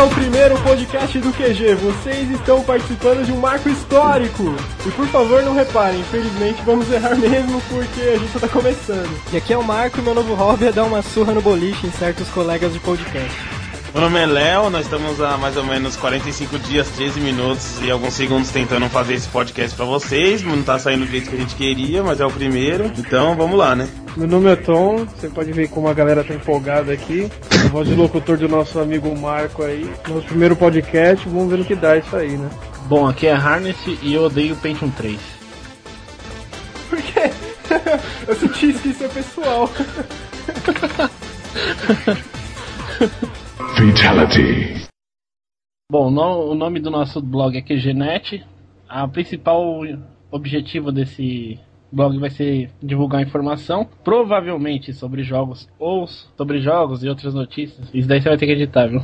Ao primeiro podcast do QG. Vocês estão participando de um marco histórico. E por favor, não reparem, infelizmente vamos errar mesmo porque a gente só tá começando. E aqui é o Marco e meu novo hobby é dar uma surra no boliche em certos colegas de podcast. Meu nome é Léo, nós estamos há mais ou menos 45 dias, 13 minutos e alguns segundos tentando fazer esse podcast pra vocês. Não tá saindo do jeito que a gente queria, mas é o primeiro. Então vamos lá, né? Meu nome é Tom, você pode ver como a galera tá empolgada aqui. A voz de locutor do nosso amigo Marco aí. Nosso primeiro podcast, vamos ver no que dá isso aí, né? Bom, aqui é Harness e eu odeio Pentium 3. Por quê? Eu senti que isso é pessoal. Fatality. Bom, no- o nome do nosso blog é QGNet. A principal objetivo desse blog vai ser divulgar informação, provavelmente sobre jogos ou sobre jogos e outras notícias. Isso daí você vai ter que editar, viu?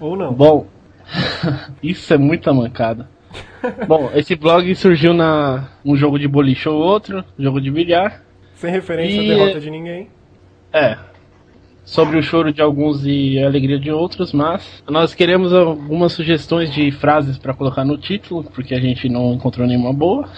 Ou não. Bom, isso é muita mancada. Bom, esse blog surgiu na um jogo de boliche ou outro, jogo de bilhar. Sem referência E- à derrota de ninguém. É. Sobre o choro de alguns e a alegria de outros, mas nós queremos algumas sugestões de frases para colocar no título, porque a gente não encontrou nenhuma boa.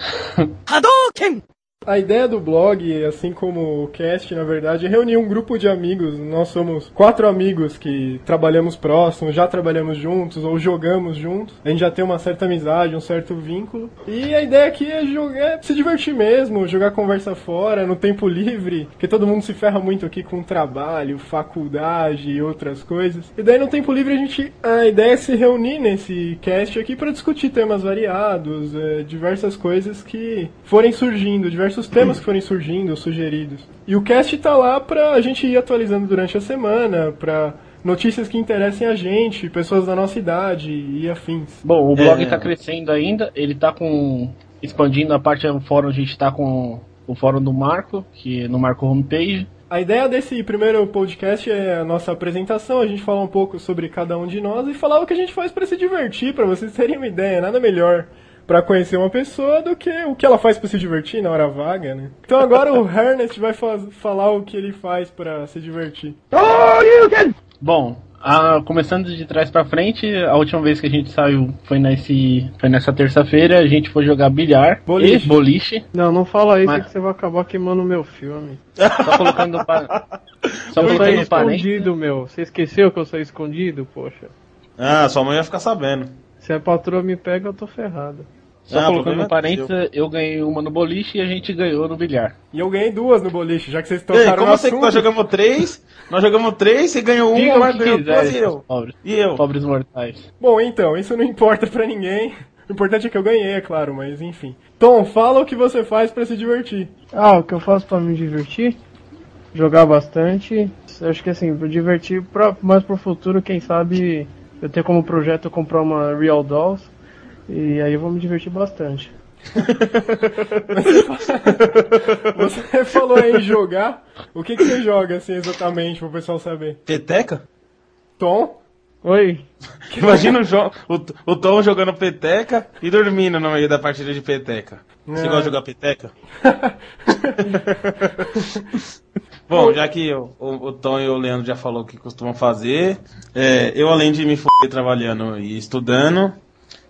A ideia do blog, assim como o cast, na verdade, é reunir um grupo de amigos. Nós somos quatro amigos que trabalhamos próximos, já trabalhamos juntos ou jogamos juntos. A gente já tem uma certa amizade, um certo vínculo. E a ideia aqui é jogar, é se divertir mesmo, jogar conversa fora, no tempo livre, porque todo mundo se ferra muito aqui com trabalho, faculdade e outras coisas. E daí no tempo livre a gente, a ideia é se reunir nesse cast aqui para discutir temas variados, é, diversas coisas que forem surgindo, temas que forem surgindo, sugeridos. E o cast tá lá pra gente ir atualizando durante a semana, pra notícias que interessem a gente, pessoas da nossa idade e afins. Bom, o blog É. está crescendo ainda, ele tá com. expandindo a parte do fórum, a gente está com o fórum do Marco, que é no Marco Homepage. A ideia desse primeiro podcast é a nossa apresentação, a gente falar um pouco sobre cada um de nós e falar o que a gente faz pra se divertir, pra vocês terem uma ideia, nada melhor pra conhecer uma pessoa do que o que ela faz pra se divertir na hora vaga, né? Então agora o Ernest vai faz- falar o que ele faz pra se divertir. Bom, a- começando de trás pra frente, a última vez que a gente saiu foi, nesse, foi nessa terça-feira, a gente foi jogar bilhar Boliche. e boliche. Não, não fala isso Mas- que você vai acabar queimando o meu filme. Só colocando pa... Só eu colocando escondido, meu. Você esqueceu que eu saí escondido? Poxa. Ah, sua mãe vai ficar sabendo. Se a patroa me pega, eu tô ferrado. Só Ah, colocando é parênteses, eu ganhei uma no boliche e a gente ganhou no bilhar. E eu ganhei duas no boliche, já que vocês Ei, tocaram como no assim que assunto. nós jogamos três? Nós jogamos três, você ganhou Diga uma, mas ganhou duas e eu. pobres, E eu? pobres mortais. Bom, então, isso não importa pra ninguém. O importante é que eu ganhei, é claro, mas enfim. Tom, fala o que você faz pra se divertir. Ah, o que eu faço pra me divertir? Jogar bastante. Acho que assim, pra divertir, pra, mais pro futuro, quem sabe eu tenho como projeto comprar uma Real Dolls. E aí eu vou me divertir bastante. Você falou aí em jogar. O que, que você joga, assim, exatamente, pro pessoal saber? Peteca? Tom? Oi, Imagina o, jo- o, o Tom jogando peteca e dormindo no meio da partida de peteca. Você É. gosta de jogar peteca? Bom, já que o, o, o Tom e o Leandro já falou o que costumam fazer, é, eu além de me foder trabalhando e estudando,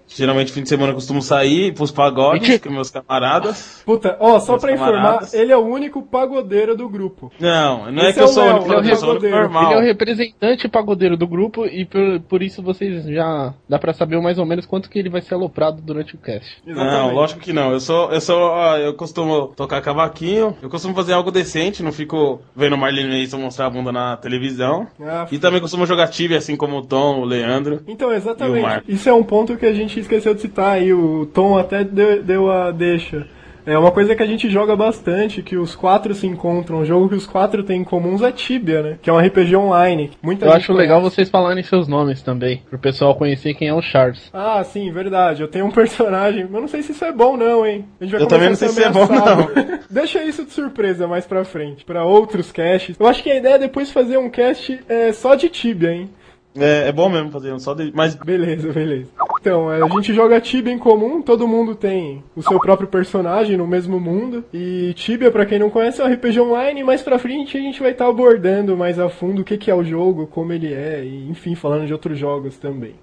geralmente fim de semana eu costumo sair pros pagodes com meus camaradas. Puta, ó, só Meus pra informar, ele é o único pagodeiro do grupo. Não, não é Esse que é eu o sou o único, ele é o eu sou o único normal. Ele é o representante pagodeiro do grupo e por, por isso vocês já dá pra saber mais ou menos quanto que ele vai ser aloprado durante o cast. Não, lógico que não. Eu sou, eu sou, eu costumo tocar cavaquinho, eu costumo fazer algo decente, não fico vendo Marlene Mason mostrar a bunda na televisão. Ah, E também costumo jogar Tibia, assim como o Tom, o Leandro. Então, E o exatamente. Isso é um ponto que a gente esqueceu de citar aí. O Tom até deu, deu a deixa. É uma coisa que a gente joga bastante, que os quatro se encontram. Um jogo que os quatro têm em comuns é Tibia, né? Que é um RPG online. Muita Eu gente acho legal conhece. vocês falarem seus nomes também, pro pessoal conhecer quem é o Charles. Ah, sim, verdade. Eu tenho um personagem. Mas não sei se isso é bom, não, hein? A gente vai Eu também começar não sei a se é bom, ameaçado. Deixa isso de surpresa mais pra frente, pra outros casts. Eu acho que a ideia é depois fazer um cast é, só de Tibia, hein? É, é bom mesmo fazer um só de. Mas Beleza, beleza. Então, a gente joga Tibia em comum, todo mundo tem o seu próprio personagem no mesmo mundo. E Tibia, pra quem não conhece, é um RPG online, mais pra frente a gente vai estar tá abordando mais a fundo o que, que é o jogo, como ele é, e enfim, falando de outros jogos também.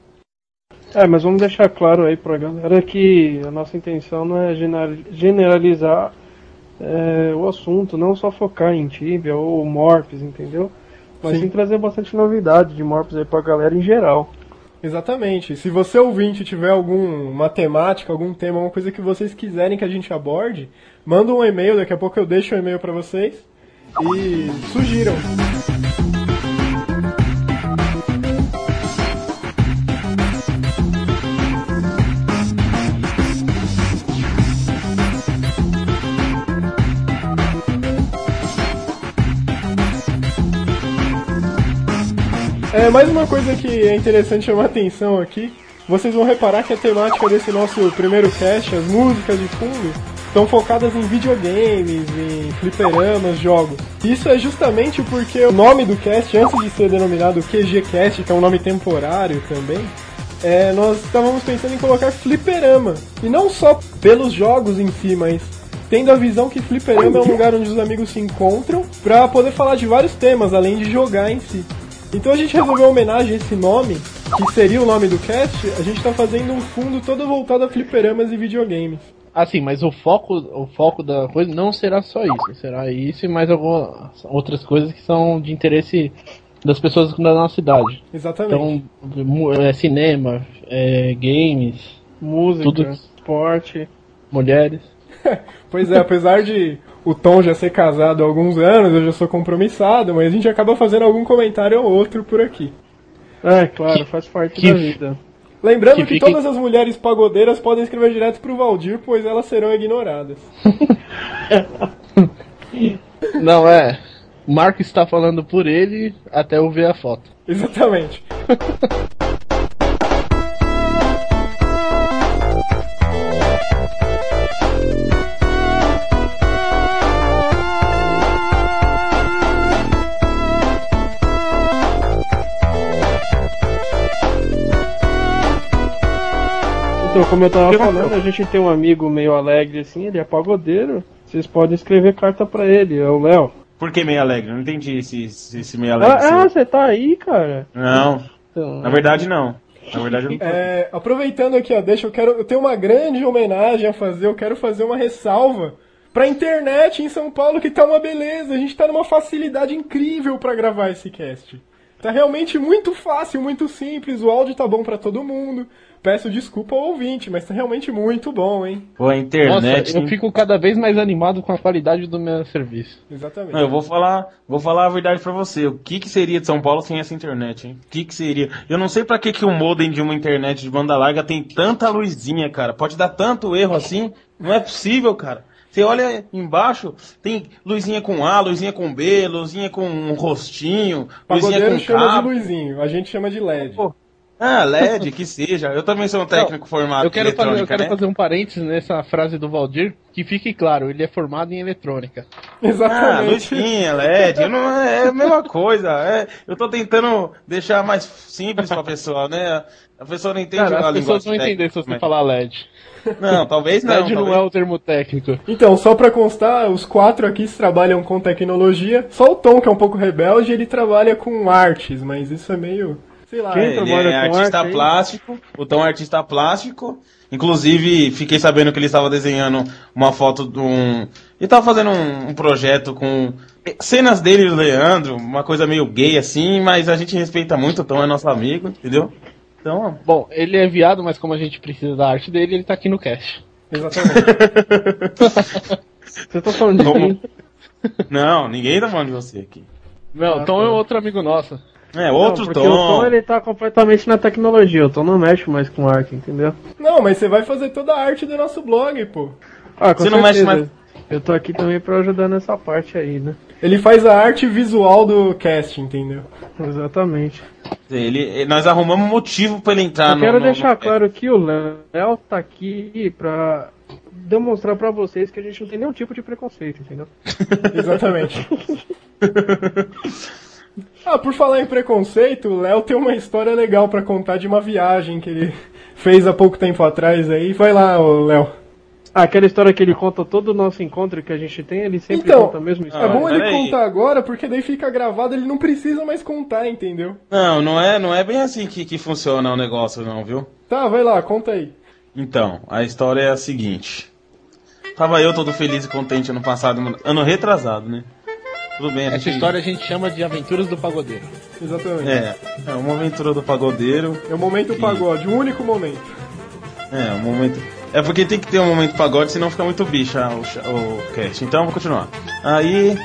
É, mas vamos deixar claro aí pra galera que a nossa intenção não é generalizar é, o assunto, não só focar em Tibia ou Morphs, entendeu? Mas sim. sim trazer bastante novidade de Morphs aí pra galera em geral. Exatamente. Se você ouvinte tiver alguma temática, algum tema, alguma coisa que vocês quiserem que a gente aborde, manda um e-mail, daqui a pouco eu deixo o um e-mail para vocês e sugiram. É, mais uma coisa que é interessante chamar atenção aqui. Vocês vão reparar que a temática desse nosso primeiro cast, as músicas de fundo, estão focadas em videogames, em fliperamas, jogos. Isso é justamente porque o nome do cast, antes de ser denominado QGCast, que é um nome temporário também, é, nós estávamos pensando em colocar fliperama. E não só pelos jogos em si, mas tendo a visão que fliperama é um lugar onde os amigos se encontram para poder falar de vários temas, além de jogar em si. Então a gente resolveu homenagem a esse nome, que seria o nome do cast, a gente tá fazendo um fundo todo voltado a fliperamas e videogames. Assim, mas o foco, o foco da coisa não será só isso, será isso e mais algumas outras coisas que são de interesse das pessoas da nossa cidade. Exatamente. Então, é cinema, é games, música, tudo, esporte, mulheres. pois é, apesar de o Tom já ser casado há alguns anos, eu já sou compromissado, mas a gente acaba fazendo algum comentário ou outro por aqui. É, claro, faz parte que, da vida. Lembrando que, que fique... todas as mulheres pagodeiras podem escrever direto pro Valdir, pois elas serão ignoradas. Não, é. Marco está falando por ele até eu ver a foto. Exatamente. Então, como eu tava falando, a gente tem um amigo meio alegre assim, ele é pagodeiro. Vocês podem escrever carta pra ele, é o Léo. Por que meio alegre? Não entendi esse, esse meio alegre. Ah, ah, você tá aí, cara? Não. Então, Na verdade, não. Na verdade, não é, aproveitando aqui, ó, deixa eu quero. Eu tenho uma grande homenagem a fazer, eu quero fazer uma ressalva pra internet em São Paulo que tá uma beleza. A gente tá numa facilidade incrível para gravar esse cast. Tá realmente muito fácil, muito simples, o áudio tá bom para todo mundo peço desculpa ao ouvinte, mas tá realmente muito bom, hein? Pô, a internet. Nossa, eu fico cada vez mais animado com a qualidade do meu serviço. Exatamente. Não, eu vou falar, vou falar a verdade para você. O que que seria de São Paulo sem essa internet, hein? O que que seria? Eu não sei para que que o modem de uma internet de banda larga tem tanta luzinha, cara. Pode dar tanto erro assim? Não é possível, cara. Você olha embaixo, tem luzinha com A, luzinha com B, luzinha com um rostinho, luzinha com chama cabo. de luzinho, a gente chama de LED. Pô, ah, LED, que seja. Eu também sou um técnico não, formado eu quero em fazer, Eu quero né? fazer um parênteses nessa frase do Valdir, que fique claro, ele é formado em eletrônica. Exatamente. Ah, luzinha, LED, não, é a mesma coisa. É, eu tô tentando deixar mais simples pra pessoa, né? A pessoa não entende Cara, a As pessoas vão entender se você mas... falar LED. Não, talvez não. LED talvez... não é o termo técnico. Então, só pra constar, os quatro aqui trabalham com tecnologia. Só o Tom, que é um pouco rebelde, ele trabalha com artes, mas isso é meio Sei lá, Quem ele é artista arte, plástico, o Tom é artista plástico. Inclusive, fiquei sabendo que ele estava desenhando uma foto de um. Ele estava fazendo um, um, projeto com cenas dele e do Leandro, uma coisa meio gay assim, mas a gente respeita muito, o Tom é nosso amigo, entendeu? Então. Bom, ele é viado, mas como a gente precisa da arte dele, ele está aqui no cast. Exatamente. você tá falando de mim? Não, ninguém tá falando de você aqui. Não, ah, Tom é tá. outro amigo nosso. É, outro não, tom. O tom ele tá completamente na tecnologia, o tom não mexe mais com arte, entendeu? Não, mas você vai fazer toda a arte do nosso blog, pô. Ah, com você certeza. não mexe mais. Eu tô aqui também pra ajudar nessa parte aí, né? Ele faz a arte visual do cast, entendeu? Exatamente. Ele, nós arrumamos motivo para ele entrar Eu no. quero no, deixar no... claro que o Léo tá aqui pra demonstrar para vocês que a gente não tem nenhum tipo de preconceito, entendeu? Exatamente. Ah, por falar em preconceito, o Léo tem uma história legal para contar de uma viagem que ele fez há pouco tempo atrás aí. Vai lá, Léo. Ah, aquela história que ele conta todo o nosso encontro que a gente tem, ele sempre Então, conta a mesma É história. bom ele contar agora, porque daí fica gravado, ele não precisa mais contar, entendeu? Não, não é, não é bem assim que, que funciona o negócio, não, viu? Tá, vai lá, conta aí. Então, a história é a seguinte. Tava eu todo feliz e contente ano passado, ano retrasado, né? Tudo bem, Essa gente- história a gente chama de Aventuras do Pagodeiro. Exatamente. É, é uma aventura do pagodeiro. É o momento pagode, o único momento. É, um momento. É porque tem que ter um momento pagode, senão fica muito bicha o, cha- o cast. Então, vou continuar. Aí,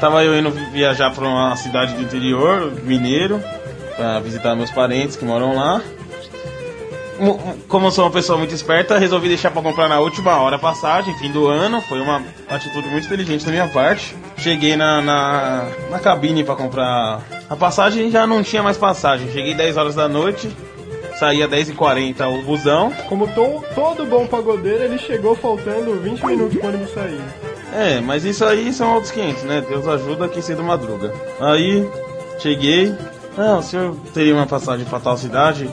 tava eu indo viajar pra uma cidade do interior, Mineiro, pra visitar meus parentes que moram lá. Mo- Como eu sou uma pessoa muito esperta, resolvi deixar pra comprar na última hora a passagem, fim do ano. Foi uma atitude muito inteligente da minha parte. Cheguei na, na, na cabine pra comprar a passagem já não tinha mais passagem. Cheguei 10 horas da noite, saía 10h40 o busão. Como to- todo bom pagodeiro, ele chegou faltando 20 minutos pro ônibus sair. É, mas isso aí são outros 500, né? Deus ajuda quem cedo madruga. Aí, cheguei. Ah, o senhor teria uma passagem pra tal cidade?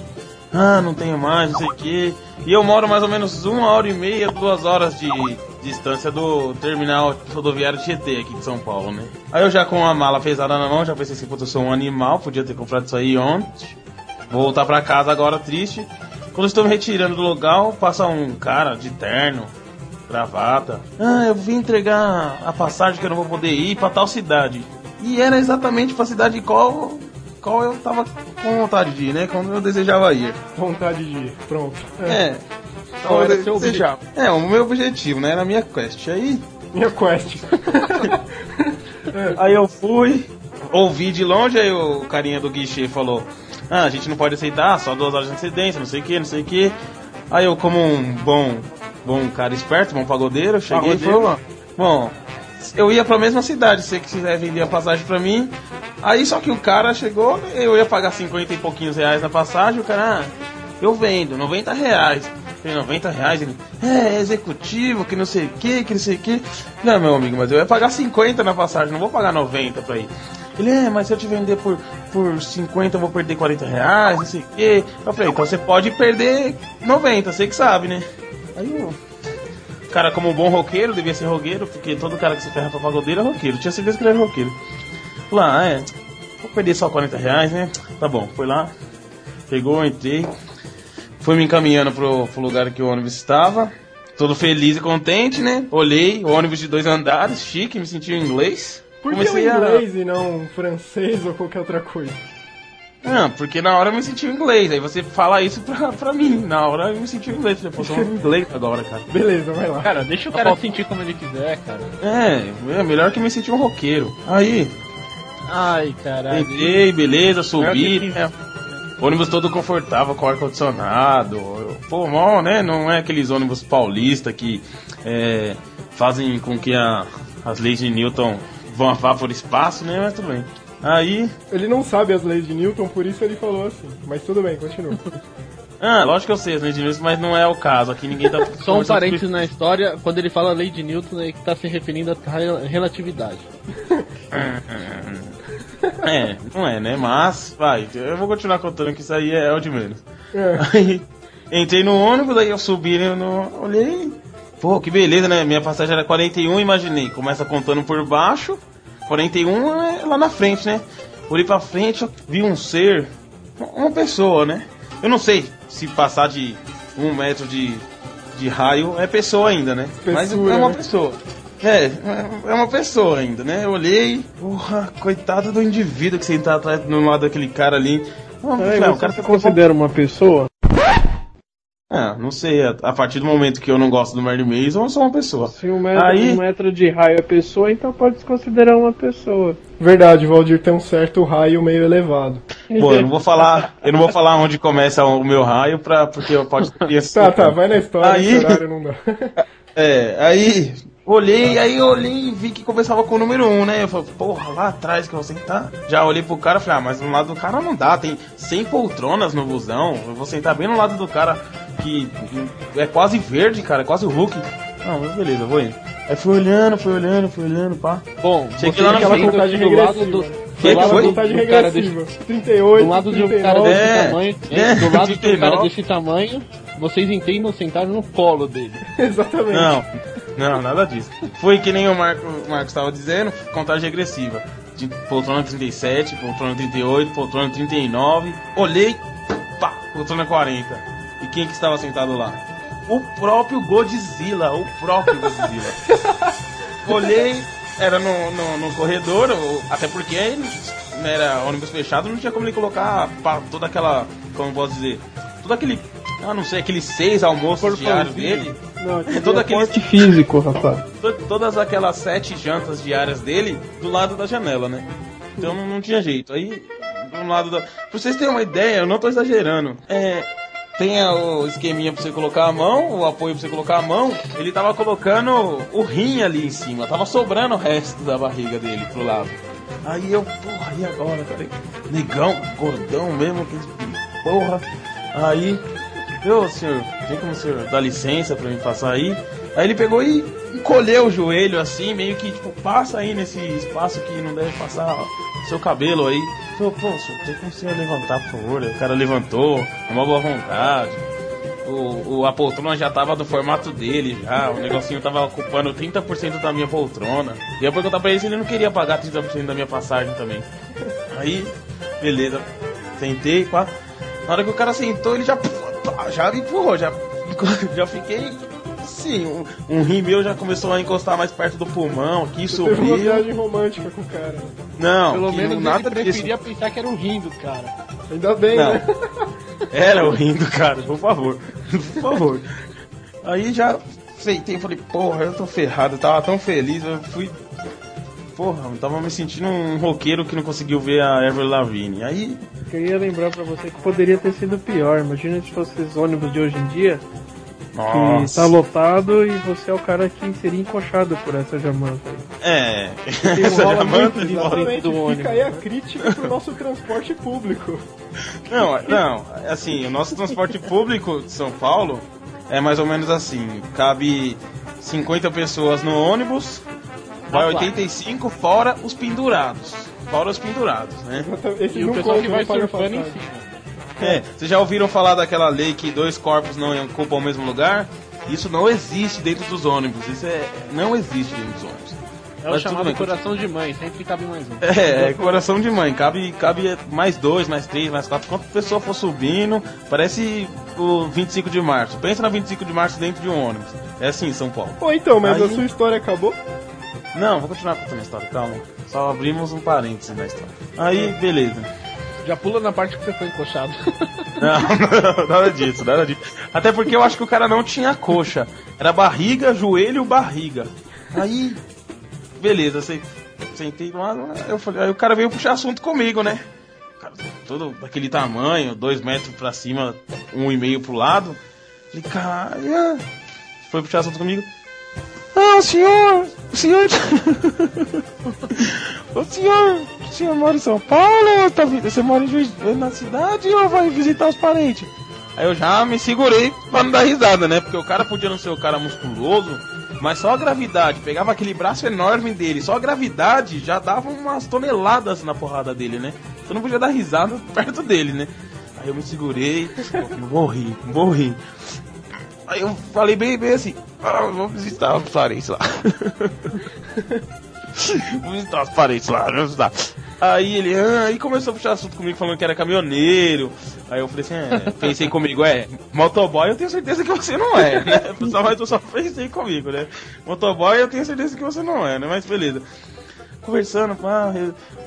Ah, não tenho mais, não sei o quê. E eu moro mais ou menos uma hora e meia, duas horas de distância do terminal rodoviário Tietê aqui de São Paulo, né? Aí eu já com a mala pesada na mão, já pensei assim, puta, eu sou um animal, podia ter comprado isso aí ontem. Vou voltar pra casa agora triste. Quando estou me retirando do local, passa um cara de terno, gravata. Ah, eu vim entregar a passagem que eu não vou poder ir pra tal cidade. E era exatamente pra cidade qual, qual eu tava com vontade de ir, né? Quando eu desejava ir. Vontade de ir, pronto. É. Qual era eu seu desejava. É, o meu objetivo, né? Era a minha quest. Aí, Minha quest. aí eu fui, ouvi de longe, aí o carinha do guichê falou: Ah, a gente não pode aceitar, só duas horas de antecedência, não sei o que, não sei o que. Aí eu, como um bom, bom cara esperto, bom pagodeiro, cheguei e Pagodeiro. falei: Bom, eu ia pra mesma cidade, se você quiser vender a passagem pra mim. Aí só que o cara chegou, eu ia pagar 50 e pouquinhos reais na passagem, o cara, ah, eu vendo, 90 reais. Falei, 90 reais? Ele, é, é executivo, que não sei o que, que não sei o que. Não, meu amigo, mas eu ia pagar 50 na passagem, não vou pagar 90 pra ir. Ele, é, mas se eu te vender por, por 50 eu vou perder 40 reais, não sei o que. Eu falei, então você pode perder 90, você que sabe, né? Aí o cara, como um bom roqueiro, devia ser roqueiro, porque todo cara que se ferra pra pagodeiro é roqueiro. Tinha certeza que ele era roqueiro. Lá, é, vou perder só 40 reais, né? Tá bom, foi lá, pegou, entrei, foi me encaminhando pro, pro lugar que o ônibus estava. Todo feliz e contente, né? Olhei, o ônibus de dois andares, chique, me senti em inglês. Por que Comecei a- inglês e não francês ou qualquer outra coisa? Não, porque na hora eu me senti em inglês. Aí você fala isso pra, pra mim. Na hora eu me senti em inglês. Pô, sou um inglês agora, cara. Beleza, vai lá. Cara, deixa o cara sentir como ele quiser, cara. É, é melhor que me sentir um roqueiro. Aí, Ai, caralho. entrei, beleza, subi. Que né? Ônibus todo confortável, com ar-condicionado. Pô, mal, né? Não é aqueles ônibus paulistas que é, fazem com que a- as leis de Newton vão vá por espaço, né? Mas tudo bem. Aí, Ele não sabe as leis de Newton, por isso ele falou assim. Mas tudo bem, continua. ah, lógico que eu sei as leis de Newton, mas não é o caso. Aqui ninguém tá. Só um parênteses na história, quando ele fala lei de Newton, é que tá se referindo à rel- relatividade. É, não é, né? Mas, vai, eu vou continuar contando que isso aí é o de menos. É. Aí, entrei no ônibus, aí eu subi, né, no, olhei, pô, que beleza, né? Minha passagem era 41, imaginei. Começa contando por baixo, 41 é lá na frente, né? Olhei pra frente, eu vi um ser, uma pessoa, né? Eu não sei se passar de um metro de, de raio é pessoa ainda, né? Mas é uma né? pessoa. É, é uma pessoa ainda, né? Eu olhei, porra, coitado do indivíduo que sentado atrás no lado daquele cara ali. Não, o você cara se tá considera uma pessoa? Ah, não sei, a, partir do momento que eu não gosto do Merlin Mason, eu sou uma pessoa. Se um metro, Aí- um metro de raio é pessoa, então pode se considerar uma pessoa. Verdade, o Valdir tem um certo raio meio elevado. Pô, eu não vou falar, eu não vou falar onde começa o meu raio, pra, porque eu pode ter criança Tá, tá, vai na história, Aí- horário não dá. É, aí olhei, aí eu olhei e vi que começava com o número 1, um, né? Eu falei, porra, lá atrás que eu vou sentar. Já olhei pro cara e falei, ah, mas no lado do cara não dá, tem 100 poltronas no busão. Eu vou sentar bem no lado do cara que é quase verde, cara, é quase o Hulk. Não, mas beleza, eu vou indo. Aí fui olhando, fui olhando, fui olhando, pá. Bom, Cheguei você lá na frente, do lado do, Que lado foi? do- do cara regressiva. 38, Do lado de um 39. cara desse É, tamanho, é, do lado de um cara 39. desse tamanho, vocês entendam sentar no colo dele. Exatamente. Não, não, nada disso. Foi que nem o Marco, o Marcos estava dizendo, contagem regressiva. De poltrona 37, poltrona 38, poltrona 39. Olhei, pá, poltrona 40. E quem que estava sentado lá? O próprio Godzilla, o próprio Godzilla. Olhei, era no, no, no corredor, até porque né, era ônibus fechado, não tinha como ele colocar toda aquela, como posso dizer, todo aquele, ah, não sei, aqueles seis almoços diários dele. Não, É todo aquele Porte físico, rapaz. to- todas aquelas sete jantas diárias dele do lado da janela, né? Então não, não tinha jeito. Aí, do lado da. Pra vocês terem uma ideia, eu não tô exagerando. É. Tem o esqueminha pra você colocar a mão, o apoio pra você colocar a mão. Ele tava colocando o rim ali em cima, tava sobrando o resto da barriga dele pro lado. Aí eu, porra, e agora, cara? Negão, gordão mesmo, que porra. Aí, eu, senhor, tem como o senhor dar licença pra mim passar aí? Aí ele pegou e encolheu o joelho assim, meio que tipo, passa aí nesse espaço que não deve passar seu cabelo aí. Falei, pô, senhor, tem como o senhor levantar, por favor? O cara levantou, uma boa vontade. O, o, a poltrona já tava do formato dele já, o negocinho tava ocupando 30% da minha poltrona. E eu perguntar pra ele se ele não queria pagar 30% da minha passagem também. Aí, beleza, sentei, pá. Na hora que o cara sentou, ele já, já me empurrou, já, já fiquei. Sim, um, um rim meu já começou a encostar mais perto do pulmão, aqui Você teve uma subiu. viagem romântica com o cara. Não, Pelo menos nada ele disso. preferia pensar que era o rim do cara. Ainda bem, Não. né? Era o rindo, cara, por favor. Por favor. Aí já e falei, porra, eu tô ferrado, eu tava tão feliz, eu fui. Porra, eu tava me sentindo um roqueiro que não conseguiu ver a Ever Lavigne. Aí. Queria lembrar pra você que poderia ter sido pior. Imagina se fosse os ônibus de hoje em dia, que Nossa. tá lotado e você é o cara que seria encoxado por essa jamanta aí. É. Tem Essa jamanta de dentro do Fica ônibus. aí a crítica pro nosso transporte público. Não, não, assim, o nosso transporte público de São Paulo é mais ou menos assim: cabe 50 pessoas no ônibus, vai 85 fora os pendurados. Fora os pendurados, né? Esse E o pessoal que vai surfando em cima. É, vocês já ouviram falar daquela lei que dois corpos não ocupam o mesmo lugar? Isso não existe dentro dos ônibus. Isso é, não existe dentro dos ônibus. É o chamado coração de mãe, sempre cabe mais um. É, é coração de mãe. Cabe, cabe mais dois, mais três, mais quatro. Quanto pessoa for subindo, parece o 25 de março. Pensa na 25 de março dentro de um ônibus. É assim em São Paulo. Pô, então, mas Aí- a sua história acabou? Não, vou continuar contando a história, calma. Só abrimos um parênteses na história. Aí, beleza. Já pula na parte que você foi encoxado. Não, não, nada disso, nada disso. Até porque eu acho que o cara não tinha coxa. Era barriga, joelho, barriga. Aí, beleza, sei- sentei lá, eu falei, aí o cara veio puxar assunto comigo, né? Cara todo daquele tamanho, dois metros pra cima, um e meio pro lado. Falei, cara, foi puxar assunto comigo. O senhor, o senhor. o senhor, o senhor mora em São Paulo? Tá, você mora Juiz, na cidade ou vai visitar os parentes? Aí eu já me segurei pra não dar risada, né? Porque o cara podia não ser o cara musculoso, mas só a gravidade, pegava aquele braço enorme dele, só a gravidade já dava umas toneladas na porrada dele, né? Você não podia dar risada perto dele, né? Aí eu me segurei, vou rir. Aí eu falei bem, bem assim, ah, vou visitar os parentes lá. vou visitar os parentes lá, vou visitar. Aí ele, ah, aí começou a puxar assunto comigo falando que era caminhoneiro. Aí eu falei assim, é, pensei comigo, é, motoboy eu tenho certeza que você não é, né? Só, mas eu só pensei comigo, né? Motoboy eu tenho certeza que você não é, né? Mas beleza. Conversando, pá,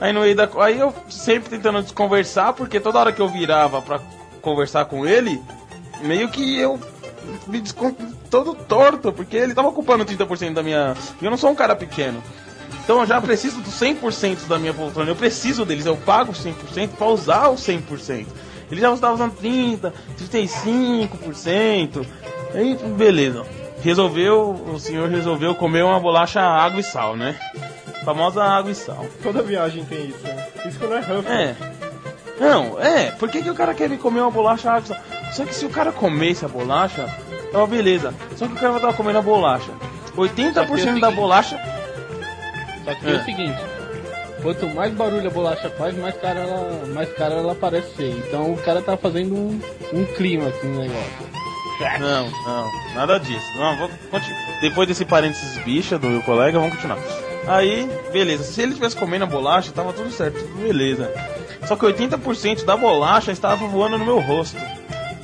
aí no meio da. Aí eu sempre tentando desconversar, porque toda hora que eu virava pra conversar com ele, meio que eu me descon... todo torto, porque ele tava ocupando 30% da minha. Eu não sou um cara pequeno. Então eu já preciso dos 100% da minha poltrona. Eu preciso deles, eu pago 100% pra usar os 100%. Ele já estava usando 30%, 35%. Aí, beleza. Resolveu, o senhor resolveu comer uma bolacha água e sal, né? Famosa água e sal. Toda viagem tem isso, né? Isso que não é Huff. É. Não, é. Por que, que o cara quer me comer uma bolacha sal? Só que se o cara comesse a bolacha, ó, beleza. Só que o cara vai estar comendo a bolacha. 80% da bolacha. Só que é É. o seguinte, quanto mais barulho a bolacha faz, mais cara ela, mais cara ela parece ser. Então o cara tá fazendo um, um clima aqui no negócio. Não, não, nada disso. Não, vou continuar. Depois desse parênteses bicha do meu colega, vamos continuar. Aí, beleza. Se ele tivesse comendo a bolacha, tava tudo certo, tudo beleza. Só que 80% da bolacha estava voando no meu rosto.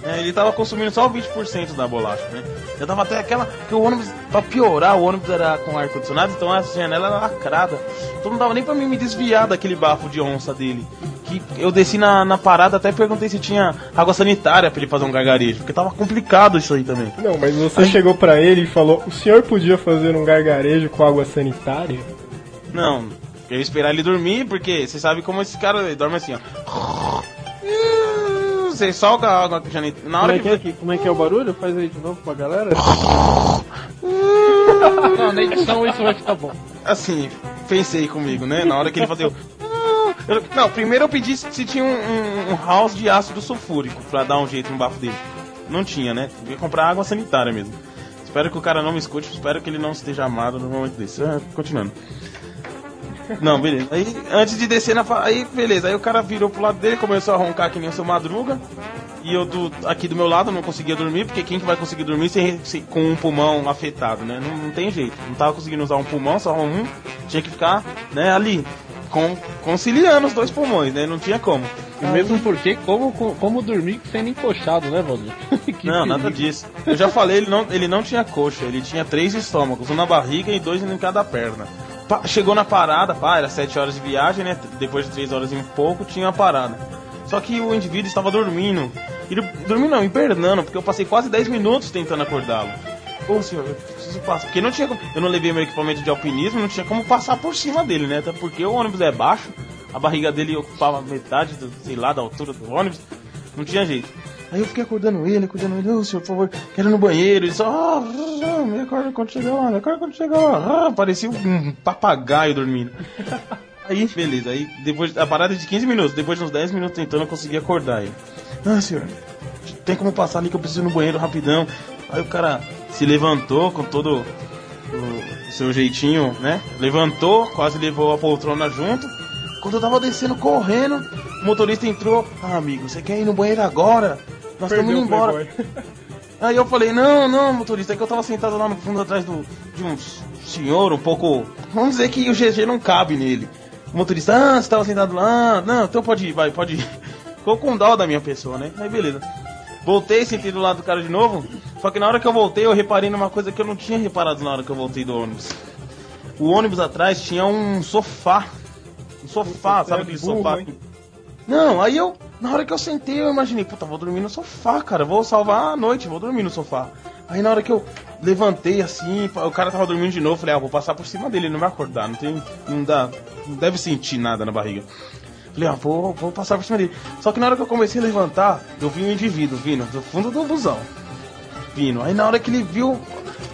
É, ele tava consumindo só 20% da bolacha, né? Eu tava até aquela. que o ônibus, pra piorar, o ônibus era com ar-condicionado, então a janela era lacrada. Então não dava nem pra mim me desviar daquele bafo de onça dele. Que eu desci na, na parada, até perguntei se tinha água sanitária pra ele fazer um gargarejo, porque tava complicado isso aí também. Não, mas você chegou pra ele e falou: o senhor podia fazer um gargarejo com água sanitária? Não, eu ia esperar ele dormir, porque você sabe como esse cara dorme assim, ó. Você solga a água que já nem- Na Como hora é, que. que é, que- como é que é o barulho? Faz aí de novo pra galera. Não, na edição isso vai ficar bom. Assim, pensei comigo, né? Na hora que ele fazia o. Eu- Não, primeiro eu pedi se tinha um, um- um house de ácido sulfúrico pra dar um jeito no bafo dele. Não tinha, né? Devia comprar água sanitária mesmo. Espero que o cara não me escute, espero que ele não esteja amado no momento desse. Ah, continuando. Não, beleza. Aí, antes de descer na. fa- Aí, beleza. Aí o cara virou pro lado dele, começou a roncar que nem o seu madruga. E eu do, aqui do meu lado não conseguia dormir, porque quem que vai conseguir dormir sem, sem- com um pulmão afetado, né? Não, não tem jeito. Não tava conseguindo usar um pulmão, só um. Tinha que ficar, né, ali. Com, conciliando os dois pulmões, né? Não tinha como. E mesmo porque, como, como dormir sendo encoxado, né, Valdir? Não, nada perigo. disso. Eu já falei, ele não, ele não tinha coxa, ele tinha três estômagos, um na barriga e dois em cada perna. Chegou na parada, pá, era sete horas de viagem, né? Depois de três horas e um pouco, tinha a parada. Só que o indivíduo estava dormindo. Ele, dormindo não, hibernando, porque eu passei quase 10 minutos tentando acordá-lo. Ô senhor, eu preciso passar. Porque não tinha como- Eu não levei meu equipamento de alpinismo, não tinha como passar por cima dele, né? Até porque o ônibus é baixo, a barriga dele ocupava metade, do, sei lá, da altura do ônibus. Não tinha jeito. Aí eu fiquei acordando ele, acordando ele, ô senhor, por favor, quero ir no banheiro. Ele só, ah, me acorda quando chegar lá, me acorda quando chegar lá. Ah, parecia um papagaio dormindo. Aí, beleza, aí depois, a parada é de 15 minutos, depois de uns 10 minutos tentando eu consegui acordar ele. Ah, senhor, tem como passar ali que eu preciso ir no banheiro rapidão. Aí o cara se levantou com todo o seu jeitinho, né? Levantou, quase levou a poltrona junto. Quando eu tava descendo correndo, o motorista entrou. Ah, amigo, você quer ir no banheiro agora? Nós estamos indo embora. Aí eu falei, não, não, motorista, é que eu tava sentado lá no fundo atrás do, de um senhor um pouco. Vamos dizer que o GG não cabe nele. O motorista, ah, você tava sentado lá, não, então pode ir, vai, pode ir. Ficou com dó da minha pessoa, né? Aí beleza. Voltei, sentei do lado do cara de novo. Só que na hora que eu voltei, eu reparei numa coisa que eu não tinha reparado na hora que eu voltei do ônibus. O ônibus atrás tinha um sofá. Sofá, sabe é aquele burro, sofá? hein? Não, aí eu, na hora que eu sentei, eu imaginei, puta, vou dormir no sofá, cara, vou salvar a noite, vou dormir no sofá. Aí na hora que eu levantei assim, o cara tava dormindo de novo, falei, ah, vou passar por cima dele, ele não vai acordar, não tem, não dá, não deve sentir nada na barriga. Falei, ah, vou, vou passar por cima dele. Só que na hora que eu comecei a levantar, eu vi um indivíduo vindo do fundo do busão. Vindo. Aí na hora que ele viu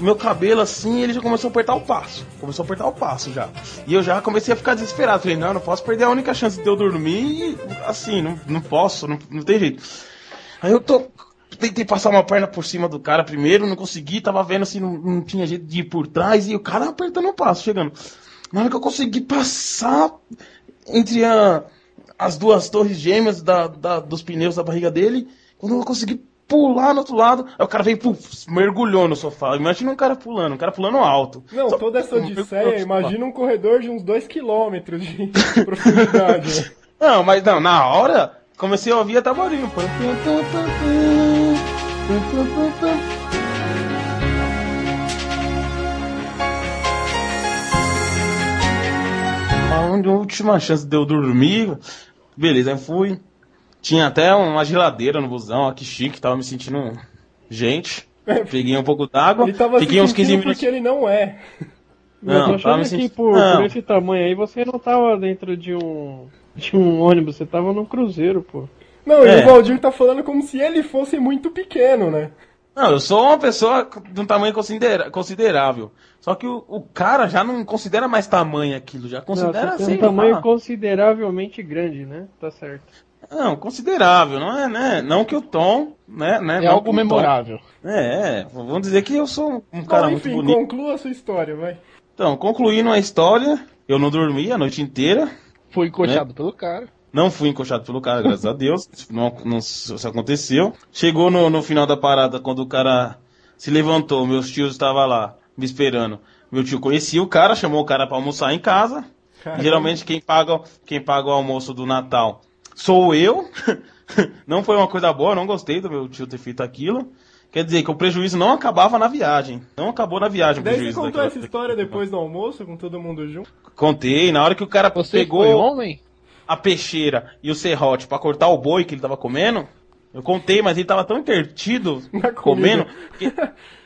meu cabelo assim, ele já começou a apertar o passo. Começou a apertar o passo já. E eu já comecei a ficar desesperado. Falei, não, não posso perder a única chance de eu dormir. Assim, não, não posso, não, não tem jeito. Aí eu tô. Tentei passar uma perna por cima do cara primeiro, não consegui, tava vendo assim, não, não tinha jeito de ir por trás, e o cara apertando o passo, chegando. Na hora que eu consegui passar entre a, as duas torres gêmeas da, da- dos pneus da barriga dele, quando eu consegui pular no outro lado, aí o cara veio, puf, mergulhou no sofá. Imagina um cara pulando, um cara pulando alto. Não, Só- toda essa odisseia, imagina um corredor de uns 2km de profundidade. né? Não, mas não, na hora comecei a ouvir. A onde- a última chance de eu dormir. Beleza, aí fui. Tinha até uma geladeira no busão, ó, que chique, tava me sentindo gente. Peguei um pouco d'água, Ele tava fiquei se uns 15 sentindo minutos. porque ele não é. Não, eu tô tava achando que por, Não. por esse tamanho aí você não tava dentro de um. de um ônibus, você tava num cruzeiro, pô. Não, É. e o Valdir tá falando como se ele fosse muito pequeno, né? Não, eu sou uma pessoa de um tamanho considera- considerável. Só que o, o cara já não considera mais tamanho aquilo, já Não, considera tem sei um tamanho lá. consideravelmente grande, né? Tá certo. Não, considerável, não é, né? Não que o Tom, né? né É não algo Tom- memorável. É, é, vamos dizer que eu sou um cara Bom, muito enfim, bonito. conclua a sua história, vai. Então, concluindo a história, eu não dormi a noite inteira. Foi encoxado pelo cara. Não fui encoxado pelo cara, graças a Deus. Não, não isso aconteceu. Chegou no, no final da parada, quando o cara se levantou, meus tios estavam lá, me esperando. Meu tio conhecia o cara, chamou o cara pra almoçar em casa. Geralmente quem paga, quem paga o almoço do Natal sou eu. não foi uma coisa boa, não gostei do meu tio ter feito aquilo. Quer dizer que o prejuízo não acabava na viagem. Não acabou na viagem o Daí você prejuízo. contou daquela- essa história depois do almoço, com todo mundo junto? Contei, na hora que o cara Você pegou foi homem? a peixeira e o serrote pra cortar o boi que ele tava comendo, eu contei, mas ele tava tão intertido comendo que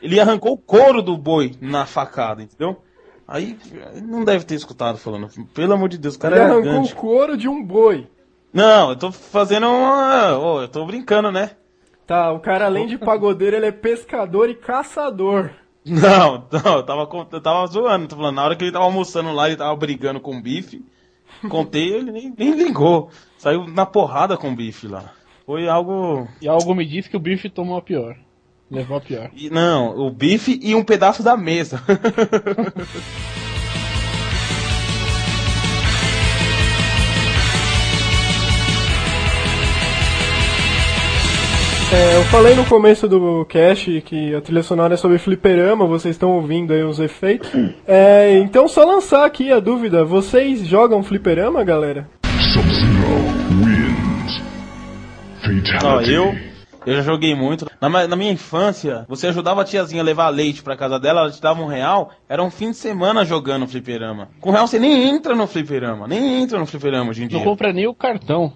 ele arrancou o couro do boi na facada, entendeu? Aí não deve ter escutado falando, pelo amor de Deus, o cara Ele é arrancou arrogante. o couro de um boi. Não, eu tô fazendo uma. ô, eu tô brincando, né? Tá, o cara além de pagodeiro, ele é pescador e caçador. Não, não, eu tava, eu tava zoando, tô falando, na hora que ele tava almoçando lá, ele tava brigando com o bife. Contei, ele nem, nem ligou. Saiu na porrada com o bife lá. Foi algo. E algo me disse que o bife tomou a pior. Levou a pior. e- Não, o bife e um pedaço da mesa. É, eu falei no começo do cast que a trilha sonora é sobre fliperama, vocês estão ouvindo aí os efeitos. É, então só lançar aqui a dúvida, vocês jogam fliperama, galera? Ó, eu, eu já joguei muito. Na, na minha infância, você ajudava a tiazinha a levar leite pra casa dela, ela te dava um real, era um fim de semana jogando fliperama. Com real você nem entra no fliperama, nem entra no fliperama hoje em dia. Não compra nem o cartão.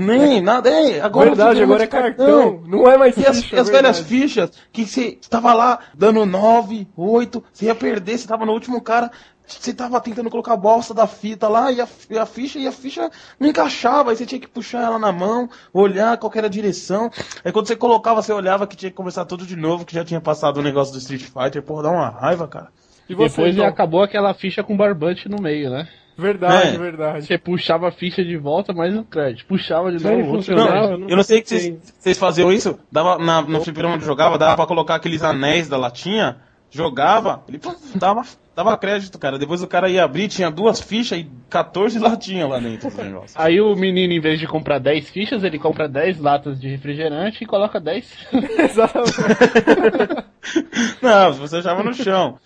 Nem, nada, é, agora verdade, agora é de cartão, não é mais E as, ficha, e as é velhas verdade. fichas, que você tava lá dando 9, 8, você ia perder, você tava no último cara, você tava tentando colocar a bosta da fita lá, e a, e a ficha, e a ficha não encaixava, aí você tinha que puxar ela na mão, olhar qual era a direção. Aí quando você colocava, você olhava que tinha que começar tudo de novo, que já tinha passado o negócio do Street Fighter, porra, dá uma raiva, cara. E você, Depois Tom? acabou aquela ficha com barbante no meio, né? Verdade, É. verdade. Você puxava a ficha de volta, mais um crédito. Puxava de novo, funcionava. Não, não eu não sei que vocês vocês faziam isso, dava na, no fliperama onde jogava, dava pra colocar aqueles anéis da latinha, jogava, ele dava, dava crédito, cara. Depois o cara ia abrir, tinha duas fichas e 14 latinhas lá dentro do negócio. Aí o menino, em vez de comprar 10 fichas, ele compra 10 latas de refrigerante e coloca 10. Exatamente. Não, você achava no chão.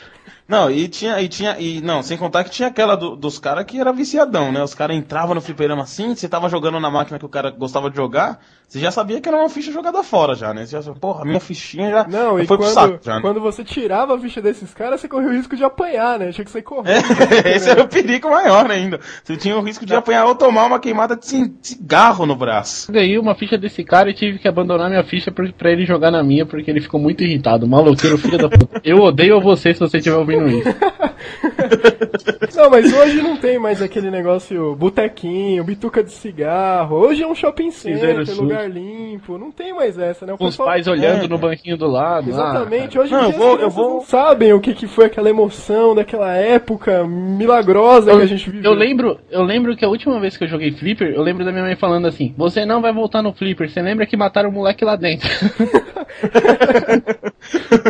Não, e tinha, e tinha, e não, sem contar que tinha aquela do- dos caras que era viciadão, né? Os caras entravam no fliperama assim, você tava jogando na máquina que o cara gostava de jogar, você já sabia que era uma ficha jogada fora já, né? Você já sabia, porra, minha fichinha já, Não, já e foi pro quando, saco já. né? quando você tirava a ficha desses caras, você corria o risco de apanhar, né? Tinha que sair correndo. É, esse era o perigo maior ainda. Você tinha o risco de apanhar ou tomar uma queimada de ci- cigarro no braço. Ganhei uma ficha desse cara e tive que abandonar minha ficha pra, pra ele jogar na minha, porque ele ficou muito irritado. Maloqueiro, filho da puta. Eu odeio você se você estiver ouvindo isso. Não, mas hoje não tem mais aquele negócio botequinho, bituca de cigarro. Hoje é um shopping center, lugar limpo. Não tem mais essa, né? O Com os pessoal- pais olhando É. no banquinho do lado. Exatamente. Ah, Hoje em Não, eu vou- eu vou- não sabem o que, que foi aquela emoção daquela época milagrosa Eu, que a gente viveu. eu lembro, eu lembro que a última vez que eu joguei Flipper, eu lembro da minha mãe falando assim: Você não vai voltar no Flipper, você lembra que mataram o moleque lá dentro.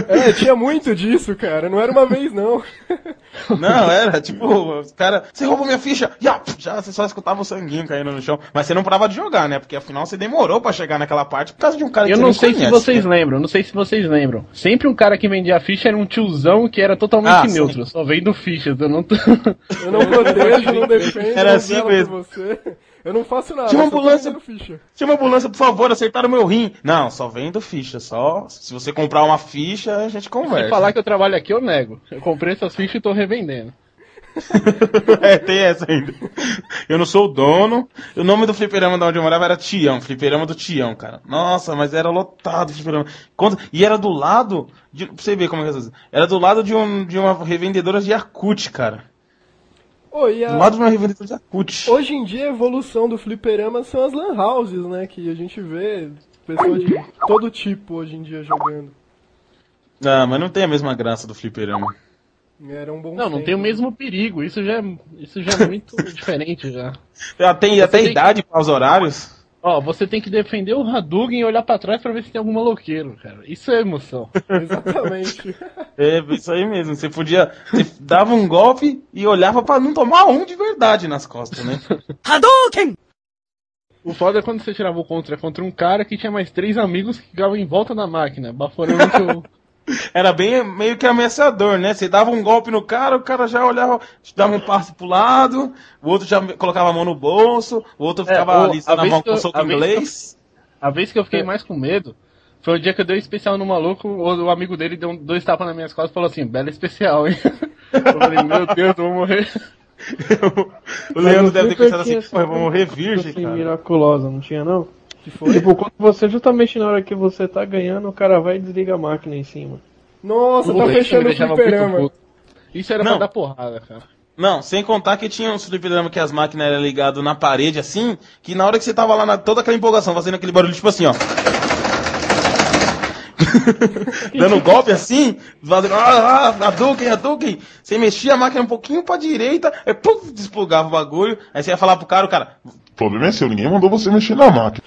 É, tinha muito disso, cara. Não era uma vez, não. Não, era tipo, os cara, você roubou minha ficha, já, já, você só escutava o sanguinho caindo no chão. Mas você não parava de jogar, né? Porque afinal você demorou pra chegar naquela parte por causa de um cara que Eu você não sei se conhece, vocês né? lembram, não sei se vocês lembram. Sempre um cara que vendia ficha era um tiozão que era totalmente Ah, sim. neutro, só vendo fichas. Eu não tô... Eu não protejo, não defendo, Era assim mesmo. você. Eu não faço nada. Tô ambulância-. Chama ambulância, por favor, acertaram meu rim. Não, só vendo ficha, só. Se você comprar uma ficha, a gente Se conversa. falar que eu trabalho aqui, eu nego. Eu comprei essas fichas e tô revendendo. é, tem essa ainda. Eu não sou o dono. O nome do fliperama de onde eu morava era Tião, fliperama do Tião, cara. Nossa, mas era lotado de fliperama. Quando- E era do lado, de, pra você ver como é que é Era do lado de, um, de uma revendedora de Yakut, cara. E a- Do lado de uma revendedora de Yakut. Hoje em dia a evolução do fliperama são as lan houses, né? Que a gente vê pessoas de todo tipo hoje em dia jogando. Ah, mas não tem a mesma graça do fliperama. Era um bom Não, não tempo. tem o mesmo perigo. Isso já, é- isso já é muito diferente já. Tem até tem- idade para os horários. Ó, você tem que defender o Hadouken e olhar pra trás pra ver se tem algum maloqueiro, cara. Isso é emoção. Exatamente. É, isso aí mesmo. Você podia. Você dava um golpe e olhava pra não tomar um de verdade nas costas, né? O foda é quando você tirava o contra contra um cara que tinha mais três amigos que ficavam em volta da máquina, baforando o. Era bem meio que ameaçador, né? Você dava um golpe no cara, o cara já olhava, dava um passe pro lado, o outro já colocava a mão no bolso, o outro ficava É, o- ali na mão que com eu- soco eu- inglês. A vez que eu fiquei mais com medo foi o dia que eu dei um especial no maluco, o, o amigo dele deu um- dois tapas nas minhas costas e falou assim, bela especial, hein? Eu falei, meu Deus, eu vou morrer. o Leandro deve ter pensado assim, pô, eu vou morrer virgem, assim, cara. miraculosa, não tinha não? Que foi? Tipo, quando você, justamente na hora que você tá ganhando, o cara vai e desliga a máquina em cima. Nossa, tá Puta, fechando o fliperama. Isso era Não. pra dar porrada, cara. Não, sem contar que tinha uns fliperama que as máquinas eram ligadas na parede assim, que na hora que você tava lá na toda aquela empolgação, fazendo aquele barulho tipo assim, ó. Dando golpe assim, fazendo, ah, ah, Hadouken, Hadouken. Você mexia a máquina um pouquinho pra direita, aí pum, desplugava o bagulho. Aí você ia falar pro cara, o cara, O problema é seu, ninguém mandou você mexer na máquina.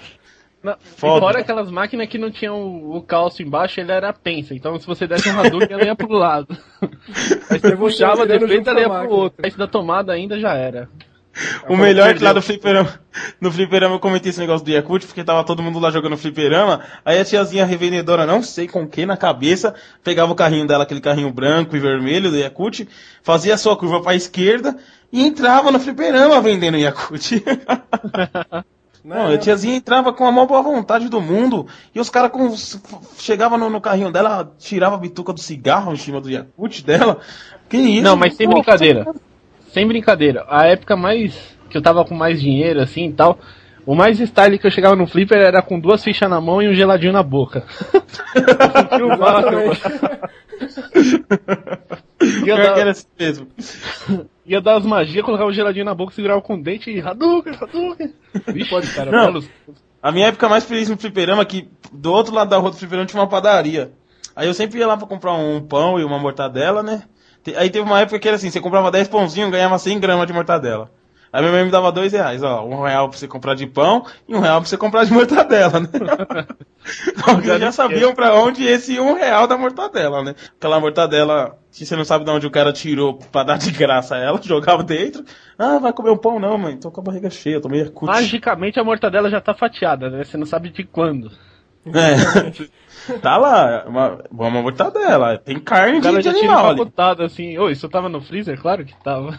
Foda. fora aquelas máquinas que não tinham o, o calço embaixo, ele era pensa. Então se você desse um Hadouken, ela ia pro lado. Aí você puxava, defeito, junto ela ia pro outro. Aí se da tomada ainda já era. O melhor é que lá no fliperama, no fliperama eu comentei esse negócio do Yakut, porque tava todo mundo lá jogando fliperama, aí a tiazinha revendedora, não sei com que na cabeça, pegava o carrinho dela, aquele carrinho branco e vermelho do Yakut, fazia a sua curva pra esquerda e entrava no fliperama vendendo Yakut. Não, a tiazinha entrava com a maior boa vontade do mundo e os caras com- chegava no, no carrinho dela, tirava a bituca do cigarro em cima do Yakut dela. Que isso? Não, mas sem Pô, brincadeira. Sem brincadeira. A época mais. que eu tava com mais dinheiro, assim e tal. O mais style que eu chegava no flipper era com duas fichas na mão e um geladinho na boca. eu senti o máximo. ia, que era dar, assim mesmo. ia dar as magias, colocava o geladinho na boca, segurava com o dente e Hadouken, Hadouken. Vixe, pode, cara. Não. belos- A minha época mais feliz no fliperama é que do outro lado da rua do fliperama tinha uma padaria. Aí eu sempre ia lá pra comprar um pão e uma mortadela, né? Aí teve uma época que era assim, você comprava 10 pãozinhos, ganhava 100 gramas de mortadela. Aí minha mãe me dava dois reais, ó, um real pra você comprar de pão e um real pra você comprar de mortadela, né? Porque já sabiam pra onde esse um real da mortadela, né? Aquela mortadela, se você não sabe de onde o cara tirou pra dar de graça a ela, jogava dentro. Ah, vai comer um pão não, mãe, tô com a barriga cheia, eu tomei cut. Magicamente a mortadela já tá fatiada, né? Você não sabe de quando. É. tá lá, uma, uma mortadela. Tem carne O de, cara de já tinha animal ali. empacotado assim. Ô, isso tava no freezer? Claro que tava.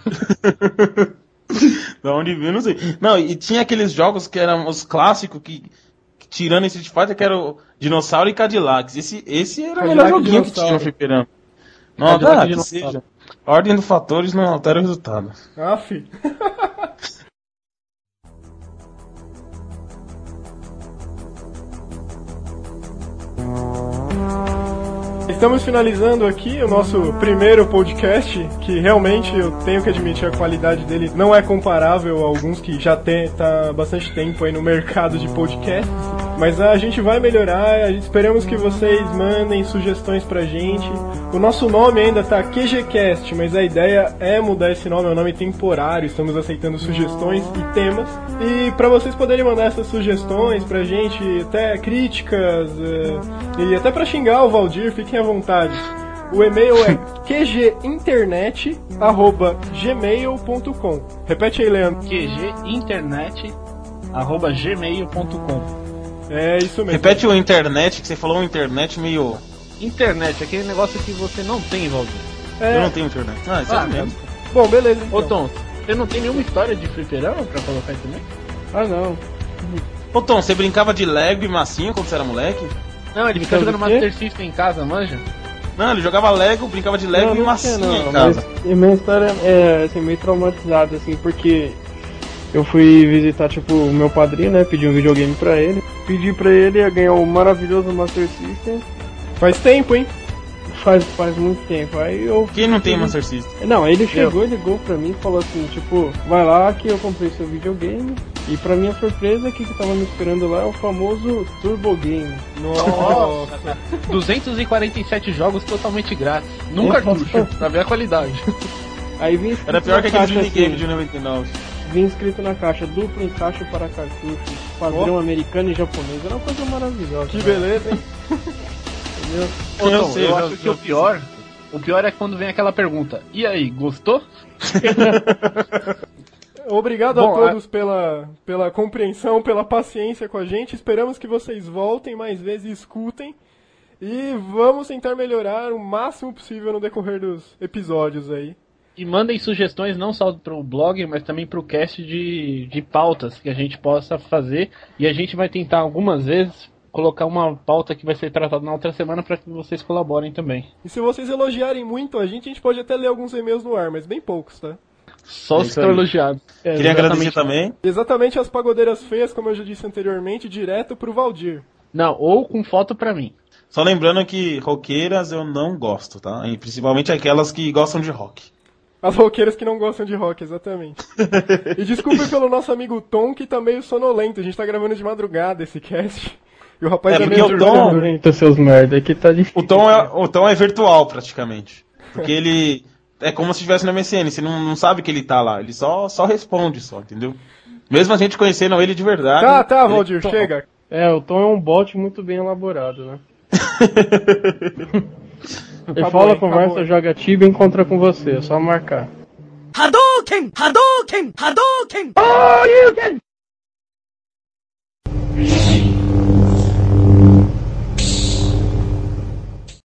Da onde viu, não sei. Não, e tinha aqueles jogos que eram os clássicos que, que tirando esse Street Fighter, que era o Dinossauro e Cadillacs. Esse, esse era o Cadillac melhor e joguinho que tinha no fliperama. Não, e que Dinossauro. seja. A ordem dos fatores não altera o resultado. Aff. Estamos finalizando aqui o nosso primeiro podcast, que realmente eu tenho que admitir a qualidade dele não é comparável a alguns que já tem tá bastante tempo aí no mercado de podcasts, mas a gente vai melhorar, a gente- esperamos que vocês mandem sugestões pra gente. O nosso nome ainda tá QGCast, mas a ideia é mudar esse nome, é um nome temporário, estamos aceitando sugestões e temas. E para vocês poderem mandar essas sugestões pra gente, até críticas eh, e até pra xingar o Valdir, fiquem à vontade. O e-mail é qginternet@gmail.com. Repete aí, Leandro. qginternet@gmail.com. É isso mesmo. Repete o internet, que você falou um internet meio. Internet, aquele negócio que você não tem, Valdir. É, Eu não tenho internet. Ah, isso Ah, é mesmo. Bom, beleza. Ô Então. Tom, você não tem nenhuma história de fliperama pra colocar também? Ah, não. Ô Tom, você brincava de Lego e massinha quando você era moleque? Não, ele fica Brincava jogando? Master System em casa, manja? Não, ele jogava Lego, brincava de Lego não, e massinha não, em casa. Mas minha história é assim, meio traumatizada, assim, porque eu fui visitar, tipo, o meu padrinho, né? Pedi um videogame pra ele. Pedi pra ele ganhar o maravilhoso Master System Faz tempo, hein? faz, faz muito tempo. Aí eu. Quem não tem Master System? Não, ele chegou, ligou pra mim e falou assim, tipo, vai lá que eu comprei seu videogame. E pra minha surpresa, o que, que tava me esperando lá é o famoso Turbo Game. Nossa. 247 jogos totalmente grátis. Num cartucho, pra ver a qualidade. Aí Era pior que aquele minigame assim, de 99. Vinha escrito na caixa, duplo encaixe para cartucho, padrão americano e japonês. Era uma coisa maravilhosa. Que né? beleza, hein? Entendeu? Ô, Eu sei, eu eu acho já- que o pior, o pior é quando vem aquela pergunta. E aí, gostou? Obrigado Bom, a todos pela, pela compreensão, pela paciência com a gente. Esperamos que vocês voltem mais vezes e escutem. E vamos tentar melhorar o máximo possível no decorrer dos episódios aí. E mandem sugestões não só pro blog, mas também pro cast de, de pautas que a gente possa fazer. E a gente vai tentar algumas vezes colocar uma pauta que vai ser tratada na outra semana para que vocês colaborem também. E se vocês elogiarem muito a gente, a gente pode até ler alguns e-mails no ar, mas bem poucos, tá? Só É os aí. elogiados. É, Queria agradecer exatamente. também. Exatamente as pagodeiras feias, como eu já disse anteriormente, direto pro Valdir. Não, ou com foto pra mim. Só lembrando que roqueiras eu não gosto, tá? E principalmente aquelas que gostam de rock. As roqueiras que não gostam de rock, exatamente. e desculpe pelo nosso amigo Tom, que tá meio sonolento. A gente tá gravando de madrugada esse cast. E o rapaz É, é, porque meio o Tom- seus merda, aqui tá difícil. O tom é, o tom é virtual, praticamente. Porque ele. É como se estivesse no MSN, você não, não sabe que ele tá lá, ele só, só responde só, entendeu? Mesmo a gente conhecendo ele de verdade. Tá, tá, ele- Valdir, chega. É, o Tom é um bot muito bem elaborado, né? Ele fala, acabou. conversa, joga Tibia e encontra com você, é só marcar. Hadouken! Hadouken! Hadouken! Oh, you can...